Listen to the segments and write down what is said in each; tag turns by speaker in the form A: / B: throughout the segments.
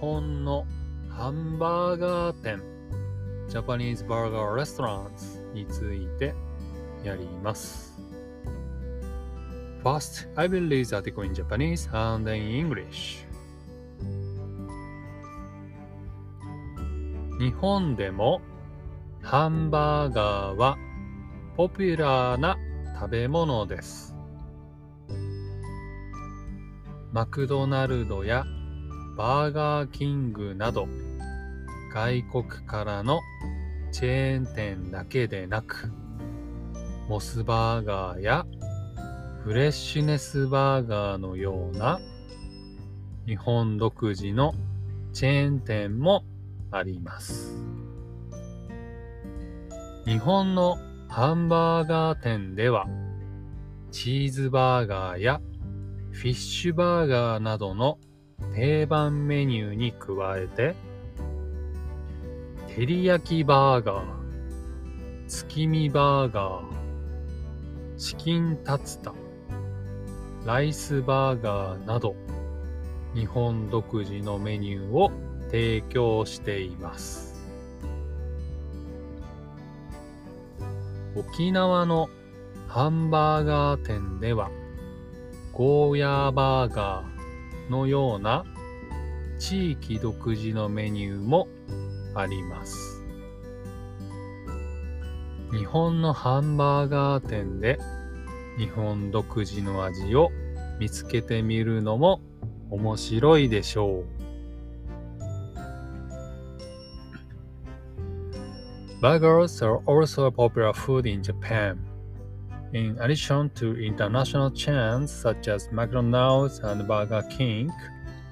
A: 本のハンバーガー店、Japanese Burger Restaurants についてやります。First, I will read the article in Japanese and then English. 日本でもハンバーガーはポピュラーな食べ物です。マクドナルドやバーガーキングなど外国からのチェーン店だけでなくモスバーガーやフレッシュネスバーガーのような日本独自のチェーン店もあります。日本のハンバーガー店ではチーズバーガーやフィッシュバーガーなどの定番メニューに加えて照り焼きバーガー、月見バーガー、チキンタツタ、ライスバーガーなど日本独自のメニューを提供しています。沖縄のハンバーガー店ではゴーヤーバーガーのような地域独自のメニューもあります。日本のハンバーガー店で日本独自の味を見つけてみるのも面白いでしょう。Burgers are also a popular food in Japan. In addition to international chains such as McDonald's and Burger King,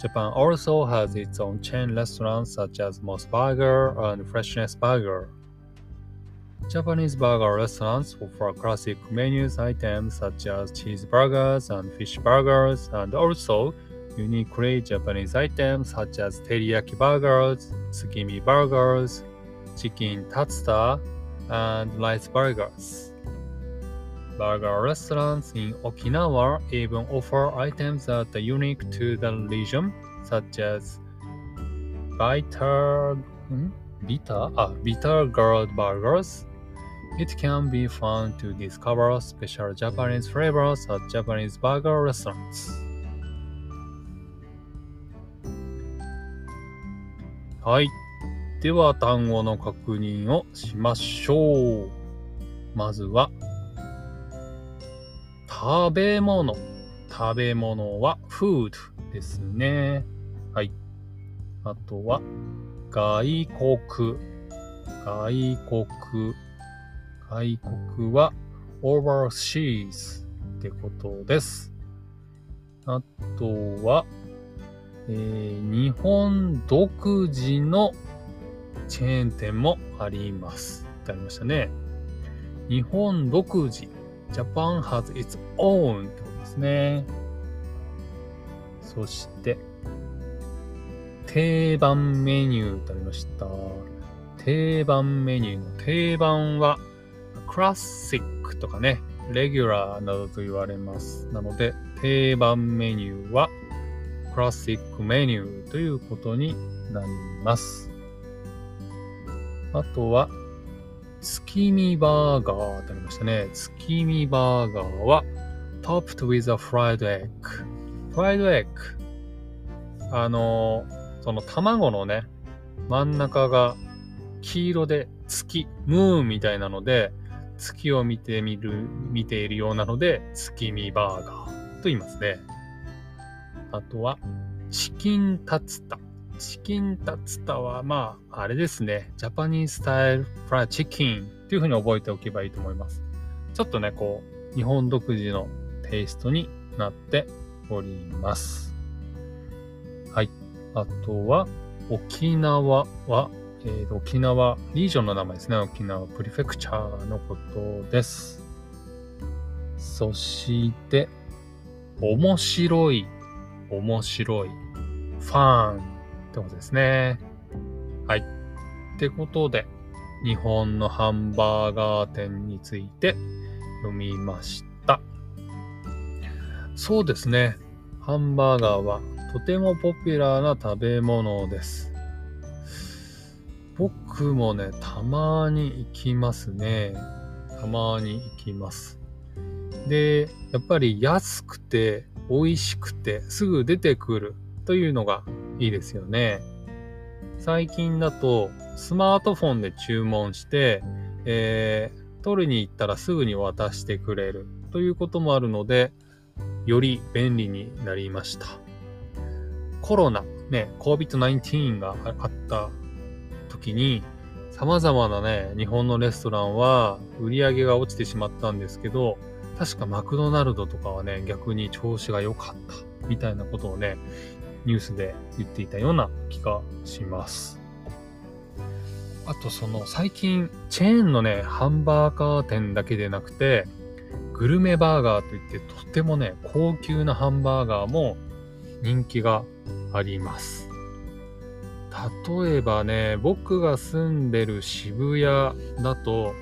A: Japan also has its own chain restaurants such as Moss Burger and Freshness Burger. Japanese burger restaurants offer classic menus items such as cheeseburgers and fish burgers, and also uniquely Japanese items such as teriyaki burgers, tsukimi burgers, chicken tatsuta, and rice burgers. Burger restaurants in Okinawa even offer items that are unique to the region, such as bitter, bitter, ah, bitter gourd burgers. It can be fun to discover special Japanese flavors at Japanese burger restaurants. はい。では単語の確認をしましょう。まずは、食べ物。食べ物は food ですね。はい。あとは、外国。外国。外国は overseas ってことです。あとは、えー日本独自のチェーン店もあります。ってありましたね。日本独自。Japan has its own ってことですね。そして、定番メニューってありました。定番メニューの定番は、クラシックとかね、レギュラーなどと言われます。なので、定番メニューは、クラシックメニューということになります。あとは、月見バーガーってありましたね。月見バーガーは、topped with a fried egg。fried egg。あの、その卵のね、真ん中が黄色で月、ムーンみたいなので、月を見てみる、見ているようなので、月見バーガーと言いますね。あとは、チキンタツタ。チキンタツタは、まあ、あれですね。ジャパニーズスタイルフライチキンっていう風に覚えておけばいいと思います。ちょっとね、こう、日本独自のテイストになっております。はい。あとは、沖縄は、えー沖縄、リージョンの名前ですね。沖縄プリフェクチャーのことです。そして、面白い、面白い、ファンってことですね。はい。ってことで、日本のハンバーガー店について読みました。そうですね。ハンバーガーはとてもポピュラーな食べ物です。僕もね、たまに行きますね。たまに行きます。で、やっぱり安くて美味しくてすぐ出てくるというのがいいですよね。最近だとスマートフォンで注文して、えー、取りに行ったらすぐに渡してくれるということもあるので、より便利になりました。コロナ、ね、COVID-19 があった時に、様々なね、日本のレストランは売り上げが落ちてしまったんですけど、確かマクドナルドとかはね、逆に調子が良かったみたいなことをね、ニュースで言っていたような気がします。あとその最近チェーンのね、ハンバーガー店だけでなくて、グルメバーガーといってとてもね、高級なハンバーガーも人気があります。例えばね、僕が住んでる渋谷だと、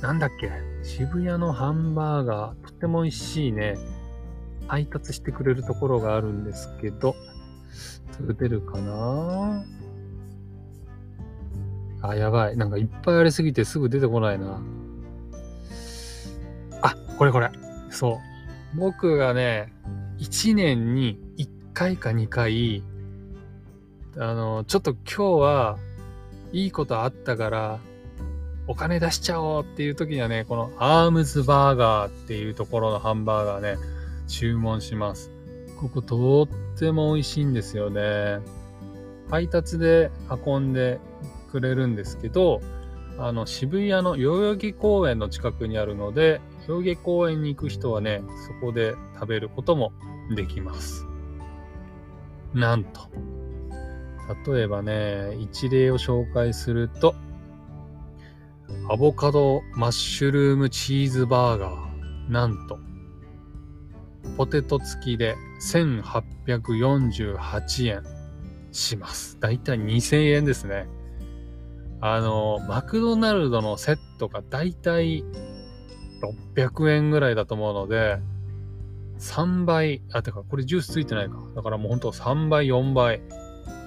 A: なんだっけ、渋谷のハンバーガー、とっても美味しいね、配達してくれるところがあるんですけど、すぐ出るかな？あ、やばい。なんかいっぱいありすぎてすぐ出てこないな。あ、これこれ。そう。僕がね、1年に1回か2回、あの、ちょっと今日はいいことあったから、お金出しちゃおうっていう時にはね、このアームズバーガーっていうところのハンバーガーね、注文します。こことっても美味しいんですよね。配達で運んでくれるんですけど、あの渋谷の代々木公園の近くにあるので、代々木公園に行く人はね、そこで食べることもできます。なんと、例えばね、一例を紹介すると、アボカドマッシュルームチーズバーガー。なんと、ポテト付きで1848円します。だいたい2000円ですね。あの、マクドナルドのセットがだいたい600円ぐらいだと思うので、3倍、あ、てかこれジュースついてないか。だからもうほんと3倍、4倍、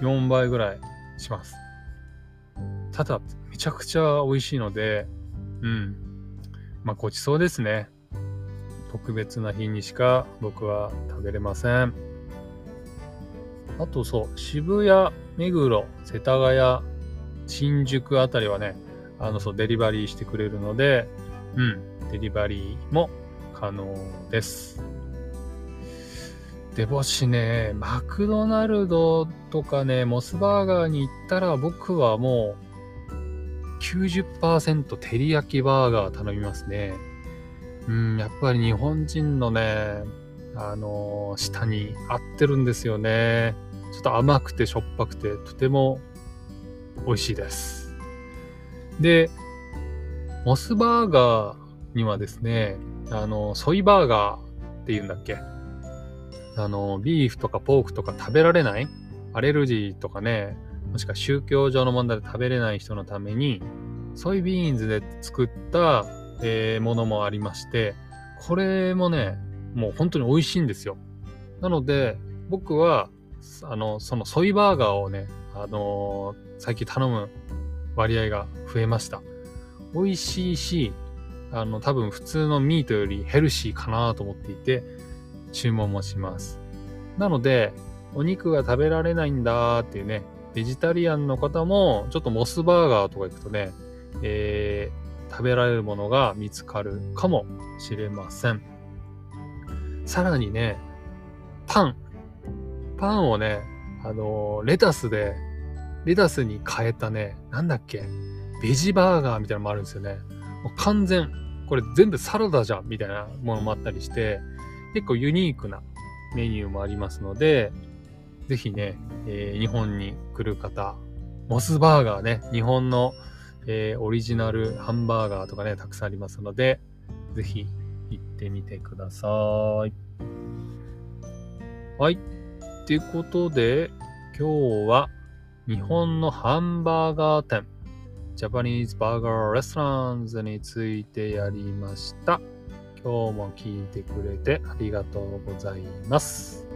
A: 4倍ぐらいします。ただ、めちゃくちゃ美味しいので、うん。まあ、ごちそうですね。特別な日にしか僕は食べれません。あとそう、渋谷、目黒、世田谷、新宿あたりはね、あの、そう、デリバリーしてくれるので、うん、デリバリーも可能です。でもしね、マクドナルドとかね、モスバーガーに行ったら僕はもう90%照り焼きバーガー頼みますね。うん、やっぱり日本人のね、あのー、舌に合ってるんですよね。ちょっと甘くてしょっぱくて、とても美味しいです。で、モスバーガーにはですね、あの、ソイバーガーっていうんだっけあの、ビーフとかポークとか食べられないアレルギーとかね、もしくは宗教上の問題で食べれない人のために、ソイビーンズで作った、えー、ものもありまして、これもね、もう本当に美味しいんですよ。なので、僕は、あの、そのソイバーガーをね、あのー、最近頼む割合が増えました。美味しいし、あの、多分普通のミートよりヘルシーかなと思っていて、注文もします。なので、お肉が食べられないんだっていうね、ベジタリアンの方も、ちょっとモスバーガーとか行くとね、えー、食べられるものが見つかるかもしれません。さらにね、パン。パンをね、あのー、レタスで、レタスに変えたね、なんだっけ、ベジバーガーみたいなのもあるんですよね。もう完全、これ全部サラダじゃんみたいなものもあったりして、結構ユニークなメニューもありますので、ぜひね、えー、日本に来る方、モスバーガーね、日本の、えー、オリジナルハンバーガーとかね、たくさんありますので、ぜひ行ってみてください。はい。っていうことで、今日は日本のハンバーガー店、ジャパニーズバーガーレストランズについてやりました。今日も聞いてくれてありがとうございます。